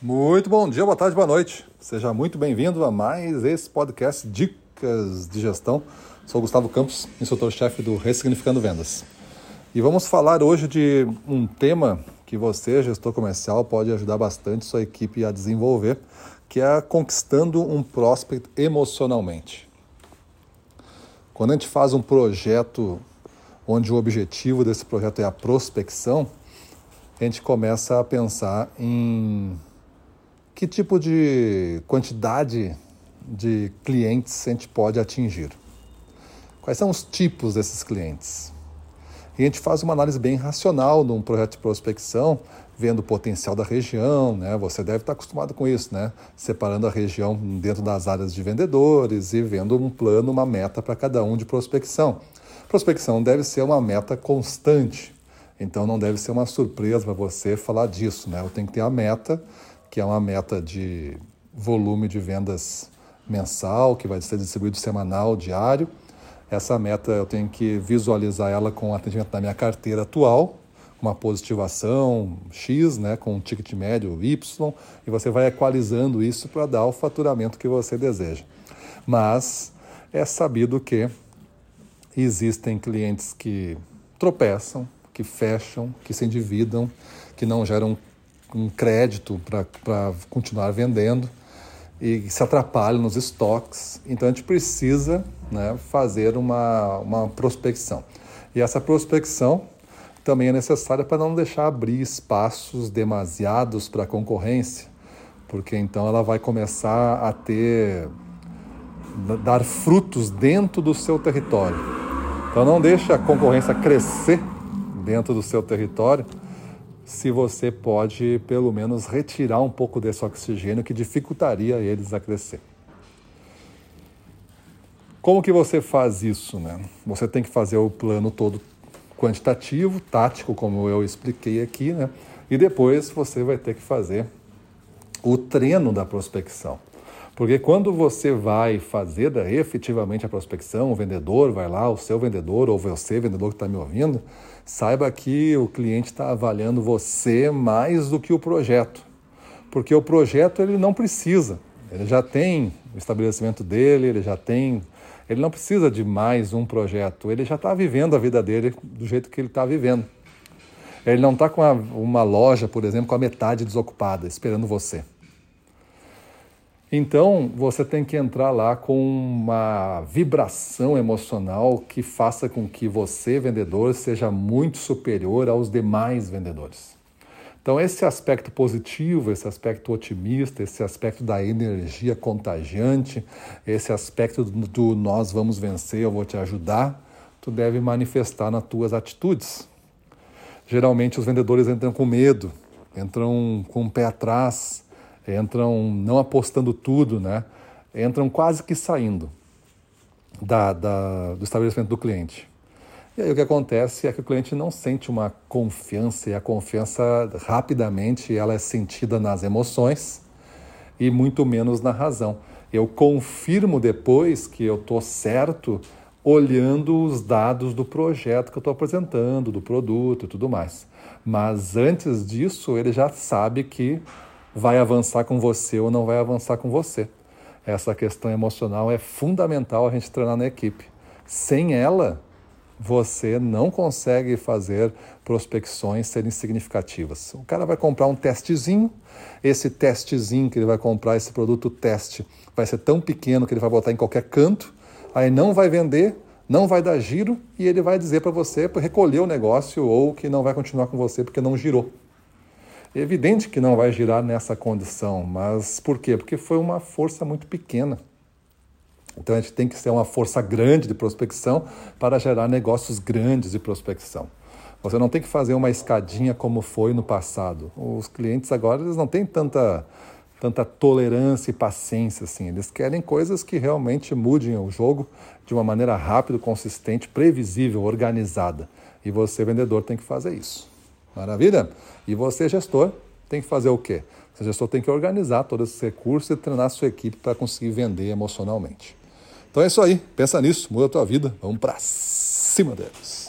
Muito bom dia, boa tarde, boa noite. Seja muito bem-vindo a mais esse podcast Dicas de Gestão. Sou Gustavo Campos, instrutor-chefe do Ressignificando Vendas. E vamos falar hoje de um tema que você, gestor comercial, pode ajudar bastante sua equipe a desenvolver, que é conquistando um prospect emocionalmente. Quando a gente faz um projeto onde o objetivo desse projeto é a prospecção, a gente começa a pensar em que tipo de quantidade de clientes a gente pode atingir? Quais são os tipos desses clientes? E a gente faz uma análise bem racional num projeto de prospecção, vendo o potencial da região, né? Você deve estar acostumado com isso, né? Separando a região dentro das áreas de vendedores e vendo um plano, uma meta para cada um de prospecção. Prospecção deve ser uma meta constante, então não deve ser uma surpresa para você falar disso, né? Eu tenho que ter a meta que é uma meta de volume de vendas mensal, que vai ser distribuído semanal, diário. Essa meta eu tenho que visualizar ela com o atendimento da minha carteira atual, uma positivação X, né, com um ticket médio Y, e você vai equalizando isso para dar o faturamento que você deseja. Mas é sabido que existem clientes que tropeçam, que fecham, que se endividam, que não geram um crédito para continuar vendendo e se atrapalham nos estoques. Então a gente precisa né, fazer uma, uma prospecção. E essa prospecção também é necessária para não deixar abrir espaços demasiados para a concorrência, porque então ela vai começar a ter dar frutos dentro do seu território. Então não deixe a concorrência crescer dentro do seu território se você pode, pelo menos, retirar um pouco desse oxigênio que dificultaria eles a crescer. Como que você faz isso? Né? Você tem que fazer o plano todo quantitativo, tático, como eu expliquei aqui, né? e depois você vai ter que fazer o treino da prospecção. Porque quando você vai fazer efetivamente a prospecção, o vendedor vai lá, o seu vendedor ou você, vendedor que está me ouvindo, saiba que o cliente está avaliando você mais do que o projeto. Porque o projeto ele não precisa, ele já tem o estabelecimento dele, ele já tem. Ele não precisa de mais um projeto, ele já está vivendo a vida dele do jeito que ele está vivendo. Ele não está com uma loja, por exemplo, com a metade desocupada, esperando você. Então, você tem que entrar lá com uma vibração emocional que faça com que você, vendedor, seja muito superior aos demais vendedores. Então, esse aspecto positivo, esse aspecto otimista, esse aspecto da energia contagiante, esse aspecto do nós vamos vencer, eu vou te ajudar, tu deve manifestar nas tuas atitudes. Geralmente, os vendedores entram com medo, entram com o pé atrás, entram não apostando tudo, né? entram quase que saindo da, da, do estabelecimento do cliente. E aí o que acontece é que o cliente não sente uma confiança, e a confiança rapidamente ela é sentida nas emoções e muito menos na razão. Eu confirmo depois que eu estou certo olhando os dados do projeto que eu estou apresentando, do produto e tudo mais. Mas antes disso, ele já sabe que vai avançar com você ou não vai avançar com você. Essa questão emocional é fundamental a gente treinar na equipe. Sem ela, você não consegue fazer prospecções serem significativas. O cara vai comprar um testezinho, esse testezinho que ele vai comprar, esse produto teste, vai ser tão pequeno que ele vai botar em qualquer canto, aí não vai vender, não vai dar giro e ele vai dizer para você recolher o negócio ou que não vai continuar com você porque não girou. É evidente que não vai girar nessa condição, mas por quê? Porque foi uma força muito pequena. Então a gente tem que ser uma força grande de prospecção para gerar negócios grandes de prospecção. Você não tem que fazer uma escadinha como foi no passado. Os clientes agora eles não têm tanta tanta tolerância e paciência assim. Eles querem coisas que realmente mudem o jogo de uma maneira rápida, consistente, previsível, organizada. E você vendedor tem que fazer isso. Maravilha? E você, gestor, tem que fazer o quê? Você, gestor, tem que organizar todos esses recursos e treinar a sua equipe para conseguir vender emocionalmente. Então é isso aí. Pensa nisso, muda a tua vida. Vamos para cima deles.